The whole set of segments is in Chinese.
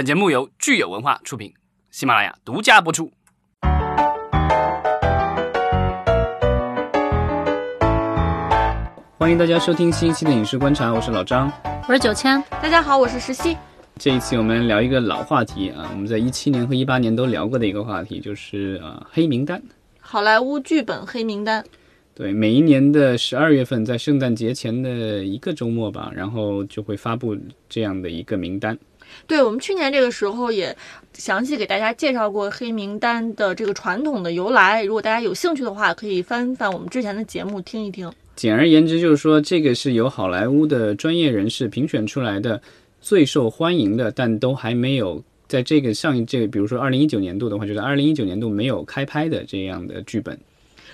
本节目由聚友文化出品，喜马拉雅独家播出。欢迎大家收听新一期的影视观察，我是老张。我是九千，大家好，我是石溪。这一期我们聊一个老话题啊，我们在一七年和一八年都聊过的一个话题，就是啊黑名单。好莱坞剧本黑名单。对，每一年的十二月份，在圣诞节前的一个周末吧，然后就会发布这样的一个名单。对我们去年这个时候也详细给大家介绍过黑名单的这个传统的由来，如果大家有兴趣的话，可以翻翻我们之前的节目听一听。简而言之，就是说这个是由好莱坞的专业人士评选出来的最受欢迎的，但都还没有在这个上一这，比如说二零一九年度的话，就是二零一九年度没有开拍的这样的剧本。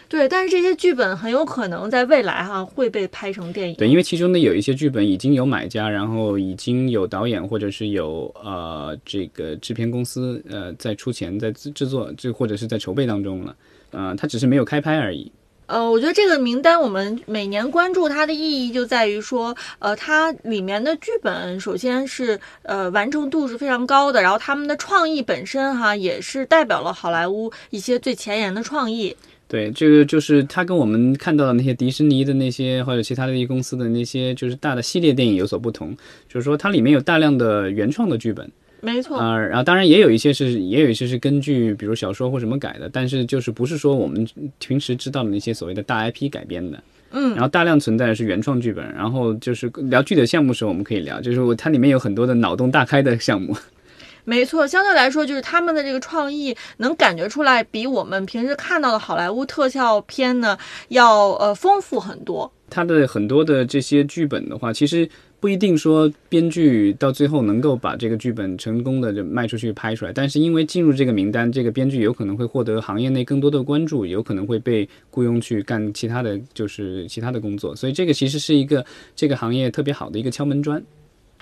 对，但是这些剧本很有可能在未来哈会被拍成电影。对，因为其中呢有一些剧本已经有买家，然后已经有导演或者是有呃这个制片公司呃在出钱在制制作，这或者是在筹备当中了，呃，它只是没有开拍而已。呃，我觉得这个名单我们每年关注它的意义就在于说，呃，它里面的剧本首先是呃完成度是非常高的，然后他们的创意本身哈也是代表了好莱坞一些最前沿的创意。对，这个就是它跟我们看到的那些迪士尼的那些或者其他的一些公司的那些就是大的系列电影有所不同，就是说它里面有大量的原创的剧本。没错啊，然后当然也有一些是，也有一些是根据比如小说或什么改的，但是就是不是说我们平时知道的那些所谓的大 IP 改编的，嗯，然后大量存在的是原创剧本，然后就是聊具体项目时候我们可以聊，就是它里面有很多的脑洞大开的项目。没错，相对来说，就是他们的这个创意能感觉出来，比我们平时看到的好莱坞特效片呢要呃丰富很多。它的很多的这些剧本的话，其实。不一定说编剧到最后能够把这个剧本成功的就卖出去拍出来，但是因为进入这个名单，这个编剧有可能会获得行业内更多的关注，有可能会被雇佣去干其他的就是其他的工作，所以这个其实是一个这个行业特别好的一个敲门砖。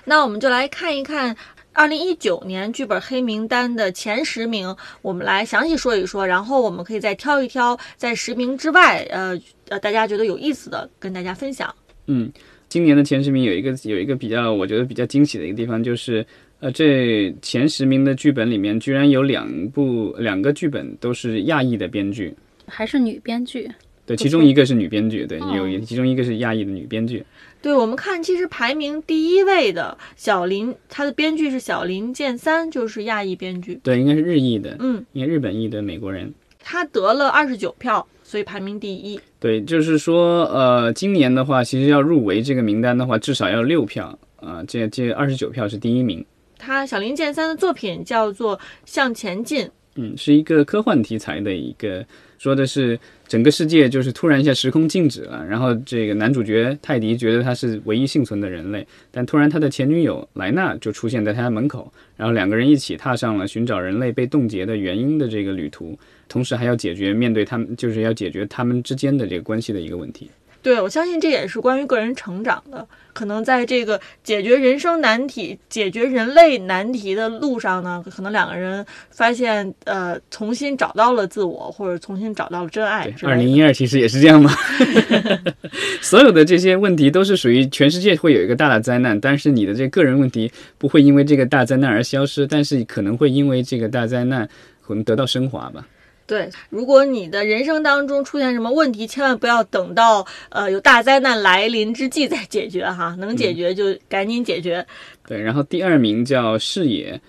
那我们就来看一看二零一九年剧本黑名单的前十名，我们来详细说一说，然后我们可以再挑一挑在十名之外，呃呃，大家觉得有意思的跟大家分享。嗯。今年的前十名有一个有一个比较，我觉得比较惊喜的一个地方，就是呃，这前十名的剧本里面，居然有两部两个剧本都是亚裔的编剧，还是女编剧？对，其中一个是女编剧，对，有其中一个是亚裔的女编剧。对，我们看，其实排名第一位的小林，他的编剧是小林健三，就是亚裔编剧。对，应该是日裔的，嗯，应该日本裔的美国人。他得了二十九票。所以排名第一。对，就是说，呃，今年的话，其实要入围这个名单的话，至少要六票啊。这这二十九票是第一名。他小林健三的作品叫做《向前进》，嗯，是一个科幻题材的一个，说的是整个世界就是突然一下时空静止了，然后这个男主角泰迪觉得他是唯一幸存的人类，但突然他的前女友莱娜就出现在他家门口，然后两个人一起踏上了寻找人类被冻结的原因的这个旅途。同时还要解决面对他们，就是要解决他们之间的这个关系的一个问题。对，我相信这也是关于个人成长的。可能在这个解决人生难题、解决人类难题的路上呢，可能两个人发现，呃，重新找到了自我，或者重新找到了真爱。二零一二其实也是这样吗？所有的这些问题都是属于全世界会有一个大的灾难，但是你的这个人问题不会因为这个大灾难而消失，但是可能会因为这个大灾难可能得到升华吧。对，如果你的人生当中出现什么问题，千万不要等到呃有大灾难来临之际再解决哈，能解决就赶紧解决。对，然后第二名叫视野，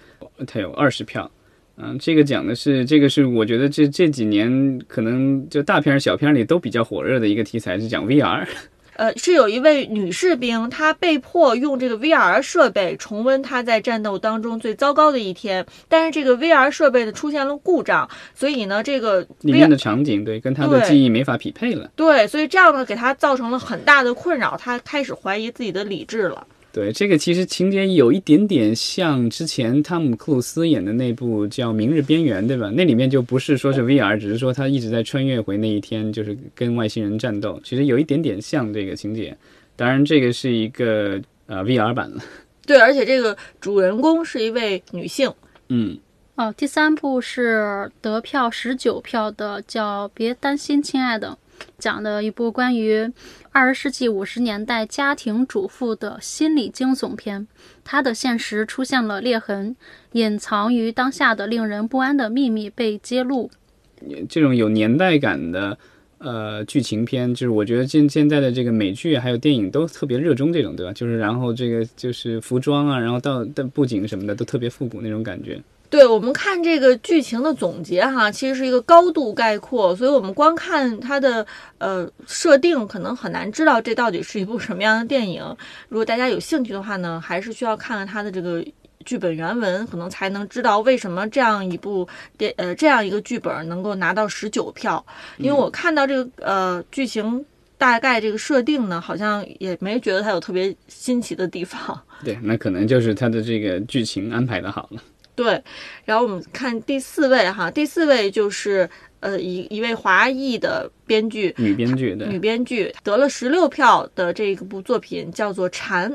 他有二十票，嗯，这个讲的是这个是我觉得这这几年可能就大片小片里都比较火热的一个题材，是讲 VR。呃，是有一位女士兵，她被迫用这个 VR 设备重温她在战斗当中最糟糕的一天，但是这个 VR 设备呢出现了故障，所以呢，这个里面的场景对跟她的记忆没法匹配了。对，所以这样呢给她造成了很大的困扰，她开始怀疑自己的理智了。对，这个其实情节有一点点像之前汤姆克鲁斯演的那部叫《明日边缘》，对吧？那里面就不是说是 VR，只是说他一直在穿越回那一天，就是跟外星人战斗。其实有一点点像这个情节，当然这个是一个呃 VR 版了。对，而且这个主人公是一位女性。嗯，哦，第三部是得票十九票的，叫《别担心，亲爱的》。讲的一部关于二十世纪五十年代家庭主妇的心理惊悚片。她的现实出现了裂痕，隐藏于当下的令人不安的秘密被揭露。这种有年代感的呃剧情片，就是我觉得现现在的这个美剧还有电影都特别热衷这种，对吧？就是然后这个就是服装啊，然后到的布景什么的都特别复古那种感觉。对我们看这个剧情的总结哈，其实是一个高度概括，所以我们光看它的呃设定，可能很难知道这到底是一部什么样的电影。如果大家有兴趣的话呢，还是需要看看它的这个剧本原文，可能才能知道为什么这样一部电呃这样一个剧本能够拿到十九票。因为我看到这个呃剧情大概这个设定呢，好像也没觉得它有特别新奇的地方。对，那可能就是它的这个剧情安排的好了。对，然后我们看第四位哈，第四位就是呃一一位华裔的编剧，女编剧对女编剧得了十六票的这个部作品叫做《蝉》。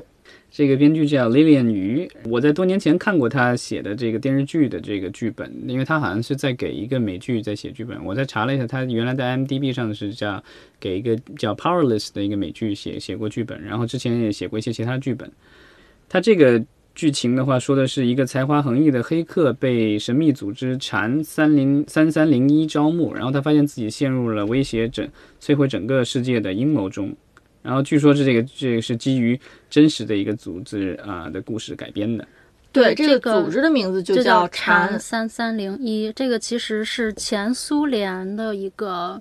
这个编剧叫 Lilian 鱼，我在多年前看过他写的这个电视剧的这个剧本，因为他好像是在给一个美剧在写剧本。我在查了一下，他原来在 IMDB 上是叫给一个叫 Powerless 的一个美剧写写过剧本，然后之前也写过一些其他剧本。他这个。剧情的话，说的是一个才华横溢的黑客被神秘组织蝉三零三三零一招募，然后他发现自己陷入了威胁整摧毁整个世界的阴谋中。然后据说是这个这个是基于真实的一个组织啊的故事改编的。对，这个组织的名字就叫蝉三三零一。这个其实是前苏联的一个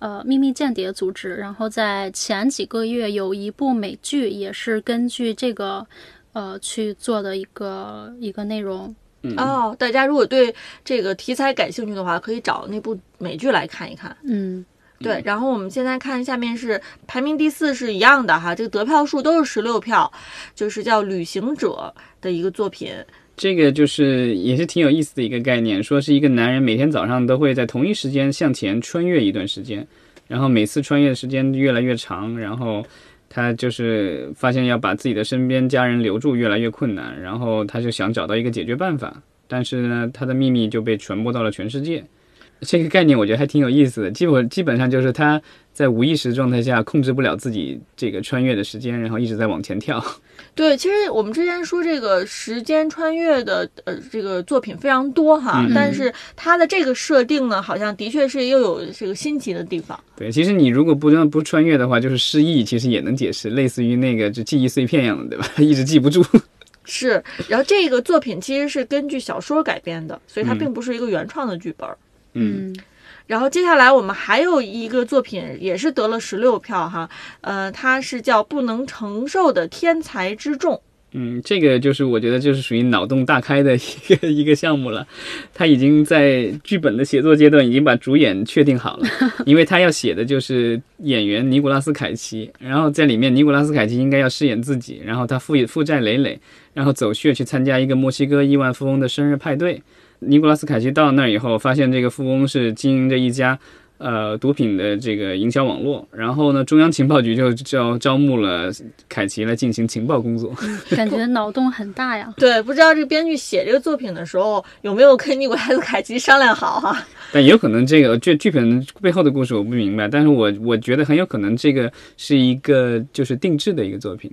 呃秘密间谍组织。然后在前几个月有一部美剧也是根据这个。呃，去做的一个一个内容哦。大家如果对这个题材感兴趣的话，可以找那部美剧来看一看。嗯，对。然后我们现在看下面是排名第四是一样的哈，这个得票数都是十六票，就是叫《旅行者》的一个作品。这个就是也是挺有意思的一个概念，说是一个男人每天早上都会在同一时间向前穿越一段时间，然后每次穿越的时间越来越长，然后。他就是发现要把自己的身边家人留住越来越困难，然后他就想找到一个解决办法，但是呢，他的秘密就被传播到了全世界。这个概念我觉得还挺有意思的，基本基本上就是他在无意识状态下控制不了自己这个穿越的时间，然后一直在往前跳。对，其实我们之前说这个时间穿越的呃这个作品非常多哈，但是它的这个设定呢，好像的确是又有这个新奇的地方。对，其实你如果不不穿越的话，就是失忆，其实也能解释，类似于那个就记忆碎片一样的，对吧？一直记不住。是，然后这个作品其实是根据小说改编的，所以它并不是一个原创的剧本。嗯。然后接下来我们还有一个作品也是得了十六票哈，呃，它是叫《不能承受的天才之重》。嗯，这个就是我觉得就是属于脑洞大开的一个 一个项目了。他已经在剧本的写作阶段已经把主演确定好了，因为他要写的就是演员尼古拉斯凯奇，然后在里面尼古拉斯凯奇应该要饰演自己，然后他负负债累累，然后走穴去参加一个墨西哥亿万富翁的生日派对。尼古拉斯凯奇到那儿以后，发现这个富翁是经营着一家，呃，毒品的这个营销网络。然后呢，中央情报局就招招募了凯奇来进行情报工作。感觉脑洞很大呀。对，不知道这个编剧写这个作品的时候有没有跟尼古拉斯凯奇商量好哈？但也有可能这个剧剧本背后的故事我不明白，但是我我觉得很有可能这个是一个就是定制的一个作品。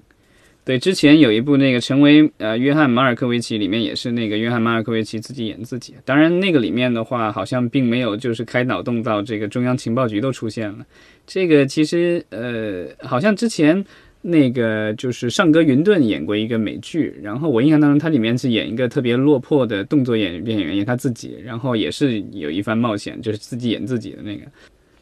对，之前有一部那个成为呃约翰马尔科维奇，里面也是那个约翰马尔科维奇自己演自己。当然，那个里面的话好像并没有就是开脑洞到这个中央情报局都出现了。这个其实呃，好像之前那个就是尚格云顿演过一个美剧，然后我印象当中他里面是演一个特别落魄的动作演演员，演他自己，然后也是有一番冒险，就是自己演自己的那个。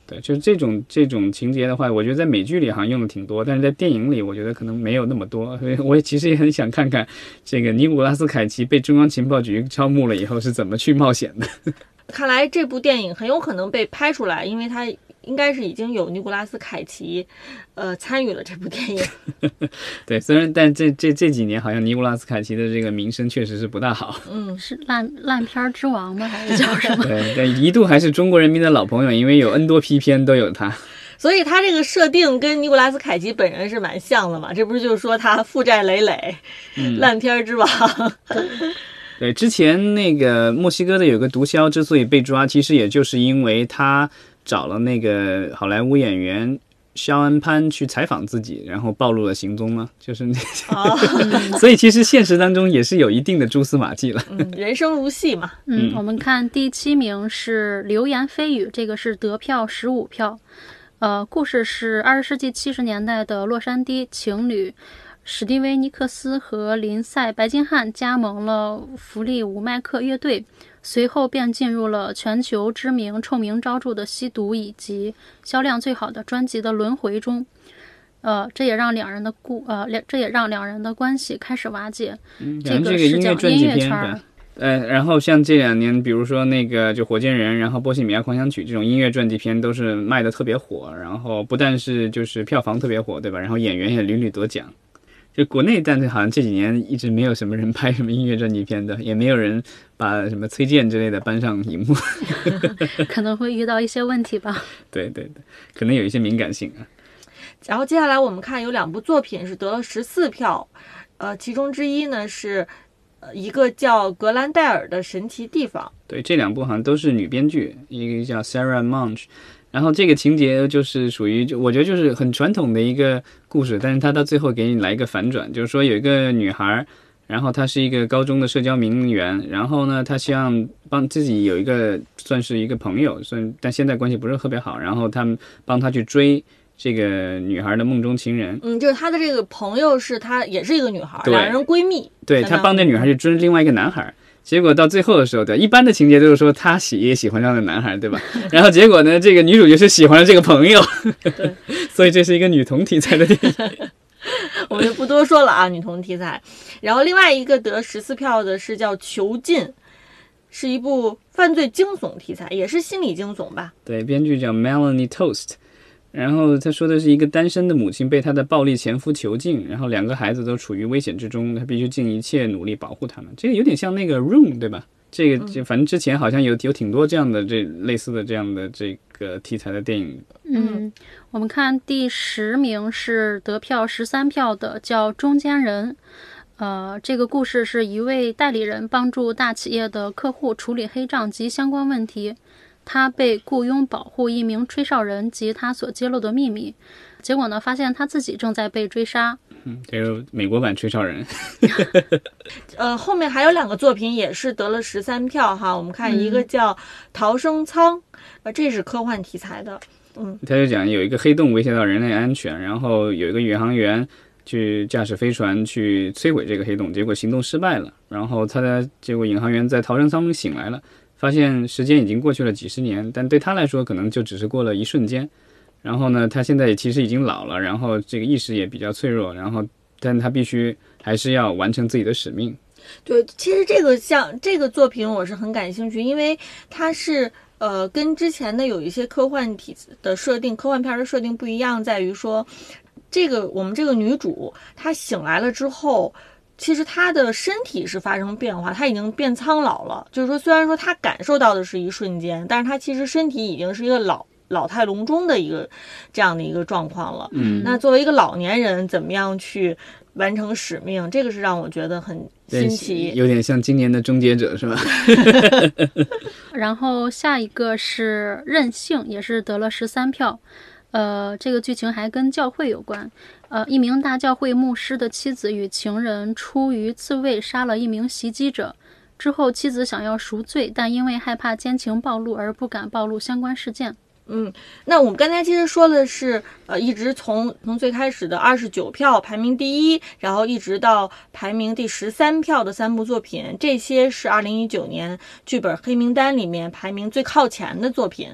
对，就是这种这种情节的话，我觉得在美剧里好像用的挺多，但是在电影里，我觉得可能没有那么多。所以我也其实也很想看看，这个尼古拉斯凯奇被中央情报局招募了以后是怎么去冒险的。看来这部电影很有可能被拍出来，因为它。应该是已经有尼古拉斯凯奇，呃，参与了这部电影。对，虽然但这这这几年好像尼古拉斯凯奇的这个名声确实是不大好。嗯，是烂烂片之王吗？还是叫什么？对，但一度还是中国人民的老朋友，因为有 N 多批片都有他。所以他这个设定跟尼古拉斯凯奇本人是蛮像的嘛？这不是就是说他负债累累，烂片之王。对，之前那个墨西哥的有个毒枭之所以被抓，其实也就是因为他。找了那个好莱坞演员肖恩潘去采访自己，然后暴露了行踪吗？就是那，啊，所以其实现实当中也是有一定的蛛丝马迹了。嗯，人生如戏嘛。嗯嗯，我们看第七名是流言蜚语，这个是得票十五票。呃，故事是二十世纪七十年代的洛杉矶情侣史蒂威尼克斯和林赛白金汉加盟了弗利伍麦克乐队，随后便进入了全球知名、臭名昭著的吸毒以及销量最好的专辑的轮回中。呃，这也让两人的故呃，两这也让两人的关系开始瓦解。嗯，这个个是讲音乐圈儿？呃，然后像这两年，比如说那个就《火箭人》，然后《波西米亚狂想曲》这种音乐传记片都是卖的特别火，然后不但是就是票房特别火，对吧？然后演员也屡屡得奖。就国内，但是好像这几年一直没有什么人拍什么音乐传记片的，也没有人把什么崔健之类的搬上荧幕。可能会遇到一些问题吧。对对对，可能有一些敏感性啊。然后接下来我们看有两部作品是得了十四票，呃，其中之一呢是呃一个叫格兰戴尔的神奇地方。对，这两部好像都是女编剧，一个叫 Sarah Munch，然后这个情节就是属于，就我觉得就是很传统的一个故事，但是它到最后给你来一个反转，就是说有一个女孩，然后她是一个高中的社交名媛，然后呢，她希望帮自己有一个算是一个朋友，算但现在关系不是特别好，然后他们帮她去追这个女孩的梦中情人，嗯，就是她的这个朋友是她也是一个女孩，对。两人闺蜜。对她帮这女孩去追另外一个男孩，结果到最后的时候，对一般的情节都是说他喜也喜欢上了男孩，对吧？然后结果呢，这个女主角是喜欢了这个朋友，对，所以这是一个女同题材的电影。我们就不多说了啊，女同题材。然后另外一个得十四票的是叫《囚禁》，是一部犯罪惊悚题材，也是心理惊悚吧？对，编剧叫 Melanie Toast，然后他说的是一个单身的母亲被她的暴力前夫囚禁，然后两个孩子都处于危险之中，她必须尽一切努力保护他们。这个有点像那个 Room，对吧？这个就反正之前好像有有挺多这样的这类似的这样的这个题材的电影。嗯，我们看第十名是得票十三票的，叫《中间人》。呃，这个故事是一位代理人帮助大企业的客户处理黑账及相关问题，他被雇佣保护一名吹哨人及他所揭露的秘密。结果呢，发现他自己正在被追杀。嗯，这个美国版吹哨人。呃，后面还有两个作品也是得了十三票哈。我们看一个叫《逃生舱》，呃，这是科幻题材的。嗯他就讲有一个黑洞威胁到人类安全，然后有一个宇航员去驾驶飞船去摧毁这个黑洞，结果行动失败了。然后他的结果宇航员在逃生舱中醒来了，发现时间已经过去了几十年，但对他来说可能就只是过了一瞬间。然后呢，他现在也其实已经老了，然后这个意识也比较脆弱，然后但他必须还是要完成自己的使命。对，其实这个像这个作品我是很感兴趣，因为它是呃跟之前的有一些科幻体的设定、科幻片的设定不一样，在于说这个我们这个女主她醒来了之后。其实他的身体是发生变化，他已经变苍老了。就是说，虽然说他感受到的是一瞬间，但是他其实身体已经是一个老老态龙钟的一个这样的一个状况了。嗯那作为一个老年人，怎么样去完成使命？这个是让我觉得很新奇。有点像今年的终结者是吧？然后下一个是任性，也是得了十三票。呃，这个剧情还跟教会有关。呃，一名大教会牧师的妻子与情人出于自卫杀了一名袭击者，之后妻子想要赎罪，但因为害怕奸情暴露而不敢暴露相关事件。嗯，那我们刚才其实说的是，呃，一直从从最开始的二十九票排名第一，然后一直到排名第十三票的三部作品，这些是二零一九年剧本黑名单里面排名最靠前的作品。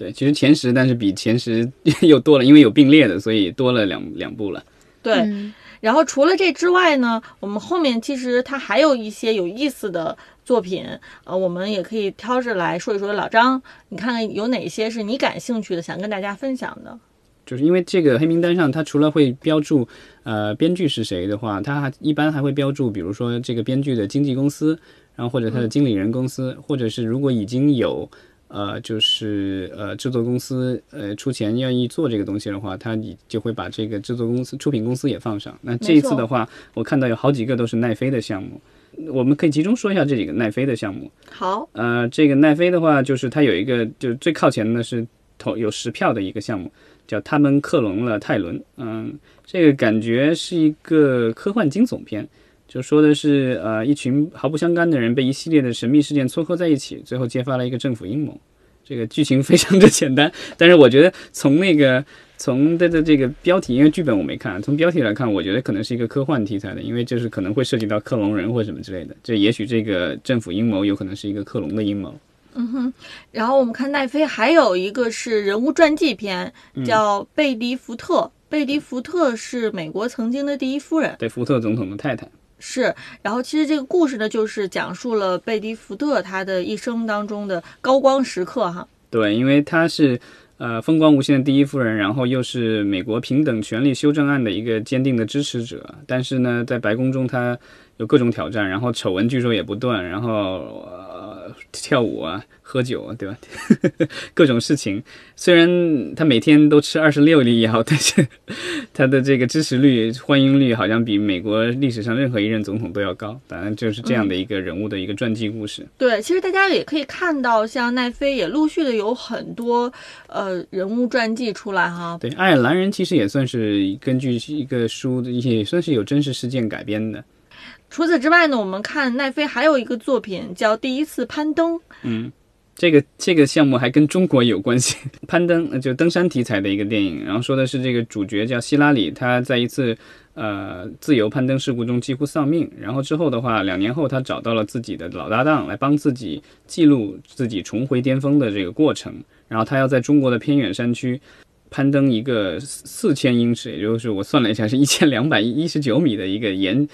对，其实前十，但是比前十 又多了，因为有并列的，所以多了两两部了。对，嗯然后除了这之外呢，我们后面其实它还有一些有意思的作品，呃，我们也可以挑着来说一说。老张，你看看有哪些是你感兴趣的，想跟大家分享的？就是因为这个黑名单上，它除了会标注呃编剧是谁的话，它还一般还会标注，比如说这个编剧的经纪公司，然后或者他的经理人公司，或者是如果已经有呃就是呃制作公司呃出钱愿意做这个东西的话，他你就会把这个制作公司、出品公司也放上。那这一次的话，我看到有好几个都是奈飞的项目，我们可以集中说一下这几个奈飞的项目。好，呃，这个奈飞的话，就是它有一个，就是最靠前的是投有十票的一个项目，叫他们克隆了泰伦。嗯，这个感觉是一个科幻惊悚片，就说的是呃一群毫不相干的人被一系列的神秘事件撮合在一起，最后揭发了一个政府阴谋。这个剧情非常的简单，但是我觉得从那个。从它的这个标题，因为剧本我没看，从标题来看，我觉得可能是一个科幻题材的，因为就是可能会涉及到克隆人或什么之类的。这也许这个政府阴谋有可能是一个克隆的阴谋。嗯哼。然后我们看奈飞还有一个是人物传记片，叫贝迪福特。贝迪福特是美国曾经的第一夫人，对福特总统的太太。是。然后其实这个故事呢，就是讲述了贝蒂福特他的一生当中的高光时刻哈。对，因为他是。呃，风光无限的第一夫人，然后又是美国平等权利修正案的一个坚定的支持者，但是呢，在白宫中他有各种挑战，然后丑闻据说也不断，然后呃跳舞啊。喝酒啊，对吧？各种事情，虽然他每天都吃二十六粒药，但是他的这个支持率、欢迎率好像比美国历史上任何一任总统都要高。反正，就是这样的一个人物的一个传记故事。对，其实大家也可以看到，像奈飞也陆续的有很多呃人物传记出来哈。对，爱尔兰人其实也算是根据一个书，也算是有真实事件改编的。除此之外呢，我们看奈飞还有一个作品叫《第一次攀登》。嗯。这个这个项目还跟中国有关系，攀登就登山题材的一个电影，然后说的是这个主角叫希拉里，他在一次呃自由攀登事故中几乎丧命，然后之后的话，两年后他找到了自己的老搭档来帮自己记录自己重回巅峰的这个过程，然后他要在中国的偏远山区攀登一个四千英尺，也就是我算了一下是一千两百一十九米的一个岩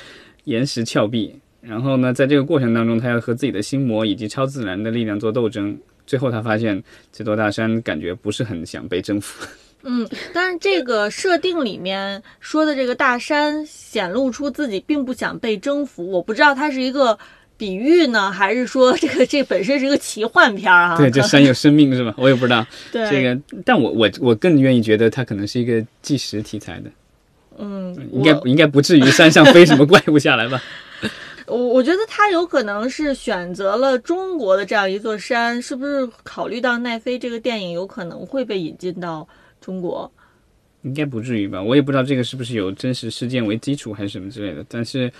岩石峭壁。然后呢，在这个过程当中，他要和自己的心魔以及超自然的力量做斗争。最后，他发现这座大山感觉不是很想被征服。嗯，但是这个设定里面说的这个大山显露出自己并不想被征服，我不知道它是一个比喻呢，还是说这个这本身是一个奇幻片啊？对，这山有生命是吧？我也不知道。对这个，但我我我更愿意觉得它可能是一个纪实题材的。嗯，应该应该不至于山上飞什么怪物下来吧？我我觉得他有可能是选择了中国的这样一座山，是不是考虑到奈飞这个电影有可能会被引进到中国？应该不至于吧？我也不知道这个是不是有真实事件为基础还是什么之类的。但是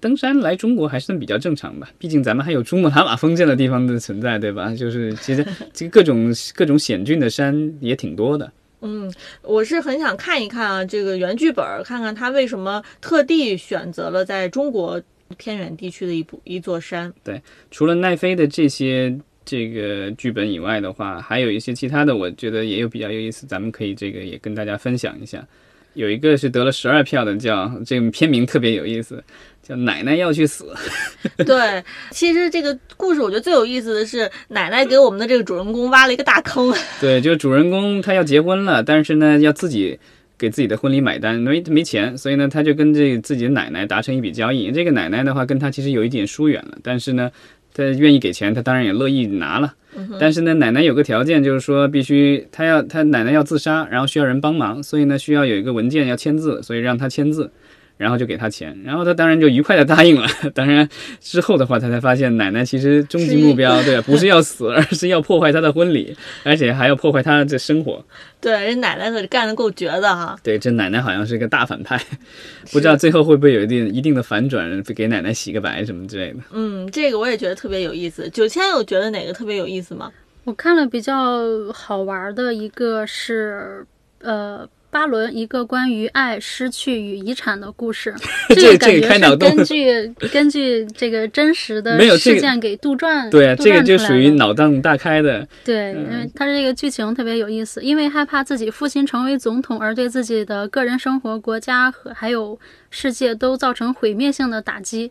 登山来中国还算比较正常吧，毕竟咱们还有珠穆朗玛峰这样的地方的存在，对吧？就是其实 这个各种各种险峻的山也挺多的。嗯，我是很想看一看啊，这个原剧本，看看他为什么特地选择了在中国。偏远地区的一部一座山。对，除了奈飞的这些这个剧本以外的话，还有一些其他的，我觉得也有比较有意思，咱们可以这个也跟大家分享一下。有一个是得了十二票的，叫这个片名特别有意思，叫《奶奶要去死》。对，其实这个故事我觉得最有意思的是，奶奶给我们的这个主人公挖了一个大坑。对，就是主人公他要结婚了，但是呢，要自己。给自己的婚礼买单，没没钱，所以呢，他就跟这自己的奶奶达成一笔交易。这个奶奶的话，跟他其实有一点疏远了，但是呢，他愿意给钱，他当然也乐意拿了。但是呢，奶奶有个条件，就是说必须她要她奶奶要自杀，然后需要人帮忙，所以呢，需要有一个文件要签字，所以让她签字。然后就给他钱，然后他当然就愉快的答应了。当然之后的话，他才发现奶奶其实终极目标对不是要死，而是要破坏他的婚礼，而且还要破坏他的生活。对，人奶奶可干的够绝的哈。对，这奶奶好像是个大反派，不知道最后会不会有一定一定的反转，给奶奶洗个白什么之类的。嗯，这个我也觉得特别有意思。九千有觉得哪个特别有意思吗？我看了比较好玩的一个是，呃。巴伦一个关于爱、失去与遗产的故事，这个感觉是根据根据这个真实的事件给杜撰。对啊，这个就属于脑洞大开的。对，因为他这个剧情特别有意思，因为害怕自己父亲成为总统而对自己的个人生活、国家和还有世界都造成毁灭性的打击。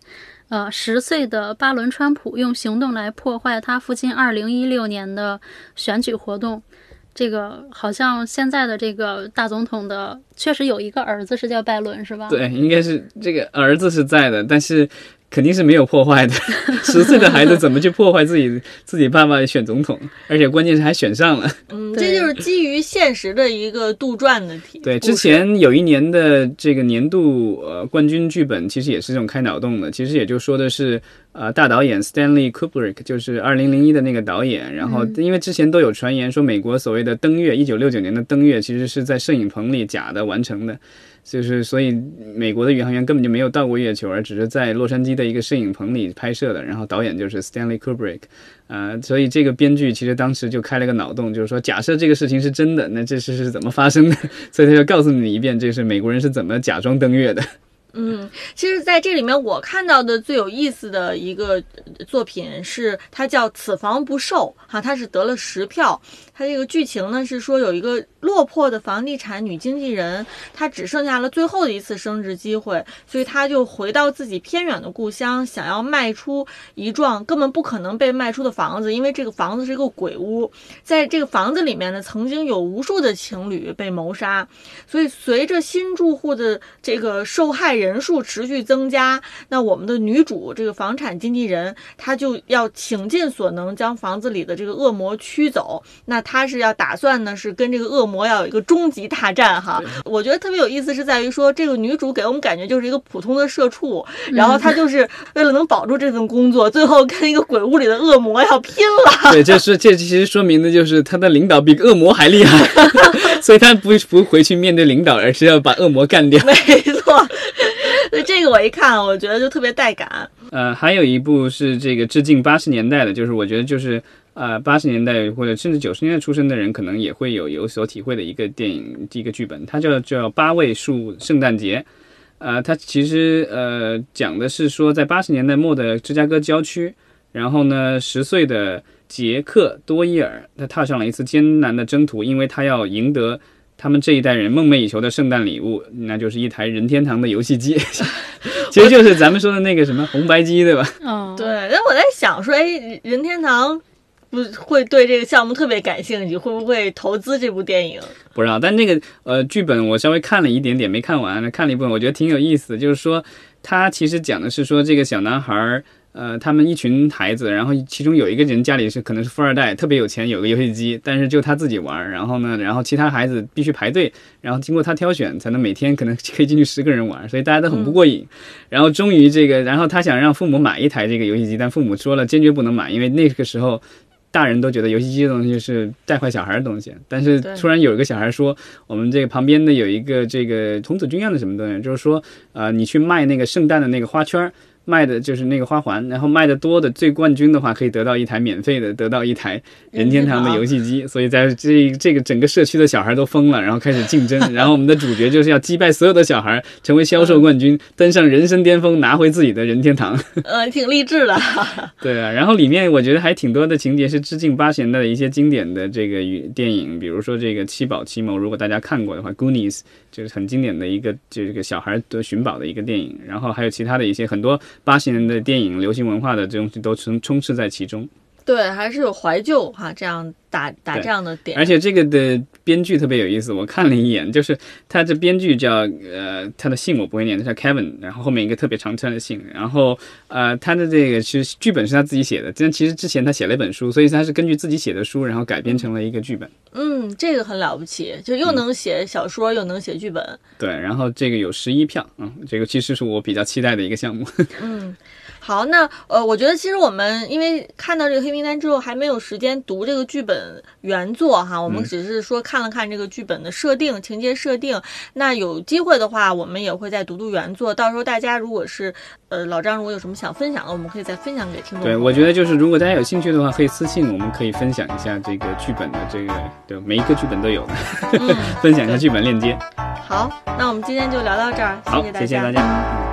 呃，十岁的巴伦川普用行动来破坏他父亲二零一六年的选举活动。这个好像现在的这个大总统的确实有一个儿子是叫拜伦，是吧？对，应该是这个儿子是在的，但是肯定是没有破坏的。十岁的孩子怎么去破坏自己自己爸爸选总统？而且关键是还选上了。嗯，这就是基于现实的一个杜撰的题。对，之前有一年的这个年度呃冠军剧本，其实也是这种开脑洞的。其实也就说的是，呃，大导演 Stanley Kubrick 就是二零零一的那个导演。然后因为之前都有传言说，美国所谓的登月，一九六九年的登月其实是在摄影棚里假的完成的。就是所以美国的宇航员根本就没有到过月球，而只是在洛杉矶的一个摄影棚里拍摄的。然后导演就是 Stanley Kubrick，呃，所以这个编剧其实当时就开了个脑洞，就是说假设这个事情是真的，那这事是怎么发生的？所以他就告诉你一遍，这是美国人是怎么假装登月的。嗯，其实在这里面我看到的最有意思的一个作品是，它叫《此房不售》哈，它是得了十票。它这个剧情呢是说有一个落魄的房地产女经纪人，她只剩下了最后的一次升职机会，所以她就回到自己偏远的故乡，想要卖出一幢根本不可能被卖出的房子，因为这个房子是一个鬼屋，在这个房子里面呢，曾经有无数的情侣被谋杀，所以随着新住户的这个受害人数持续增加，那我们的女主这个房产经纪人，她就要倾尽所能将房子里的这个恶魔驱走。那她是要打算呢，是跟这个恶魔要有一个终极大战哈。我觉得特别有意思是在于说，这个女主给我们感觉就是一个普通的社畜，然后她就是为了能保住这份工作，最后跟一个鬼屋里的恶魔要拼了。对，这是这其实说明的就是她的领导比恶魔还厉害，所以她不不回去面对领导，而是要把恶魔干掉。没错，所 以这个我一看，我觉得就特别带感。呃，还有一部是这个致敬八十年代的，就是我觉得就是呃八十年代或者甚至九十年代出生的人，可能也会有有所体会的一个电影第一个剧本，它叫叫八位数圣诞节。呃，它其实呃讲的是说，在八十年代末的芝加哥郊区，然后呢，十岁的杰克多伊尔，他踏上了一次艰难的征途，因为他要赢得他们这一代人梦寐以求的圣诞礼物，那就是一台任天堂的游戏机，其实就是咱们说的那个什么红白机，对吧？嗯，对，那我在想说，哎，任天堂不会对这个项目特别感兴趣，会不会投资这部电影？不知道，但那个呃剧本我稍微看了一点点，没看完，看了一部分，我觉得挺有意思的。就是说，他其实讲的是说这个小男孩儿，呃，他们一群孩子，然后其中有一个人家里是可能是富二代，特别有钱，有个游戏机，但是就他自己玩儿。然后呢，然后其他孩子必须排队，然后经过他挑选，才能每天可能可以进去十个人玩儿，所以大家都很不过瘾。然后终于这个，然后他想让父母买一台这个游戏机，但父母说了坚决不能买，因为那个时候。大人都觉得游戏机这东西是带坏小孩的东西，但是突然有一个小孩说，我们这个旁边的有一个这个童子军一样的什么东西，就是说，呃，你去卖那个圣诞的那个花圈儿，卖的就是那个花环，然后卖的多的最冠军的话，可以得到一台免费的，得到一台任天堂的游戏机。所以在这这个整个社区的小孩都疯了，然后开始竞争，然后我们的主角就是要击败所有的小孩，成为销售冠军，登上人生巅峰，拿回自己的任天堂。呃，挺励志的。对啊，然后里面我觉得还挺多的情节是致敬八十年代的一些经典的这个语电影，比如说这个《七宝奇谋》，如果大家看过的话，《Goonies》就是很经典的一个这个小孩的寻宝的一个电影，然后还有其他的一些很多八十年代电影流行文化的这东西都充充斥在其中。对，还是有怀旧哈，这样打打这样的点。而且这个的编剧特别有意思，我看了一眼，就是他这编剧叫呃，他的姓我不会念，他叫 Kevin，然后后面一个特别长串的姓，然后呃，他的这个其实剧本是他自己写的，但其实之前他写了一本书，所以他是根据自己写的书，然后改编成了一个剧本。嗯，这个很了不起，就嗯又能写小说，又能写剧本。对，然后这个有十一票，嗯，这个其实是我比较期待的一个项目。嗯，好，那呃，我觉得其实我们因为看到这个黑名单之后，还没有时间读这个剧本原作哈，我们嗯只是说看了看这个剧本的设定、情节设定。那有机会的话，我们也会再读读原作。到时候大家如果是呃老张如果有什么想分享的，我们可以再分享给听众对，我觉得就是如果大家有兴趣的话，可以私信我们，可以分享一下这个剧本的这个，对，每一个剧本都有的，嗯，分享一下剧本链接。好，那我们今天就聊到这儿，好，谢大谢谢大家。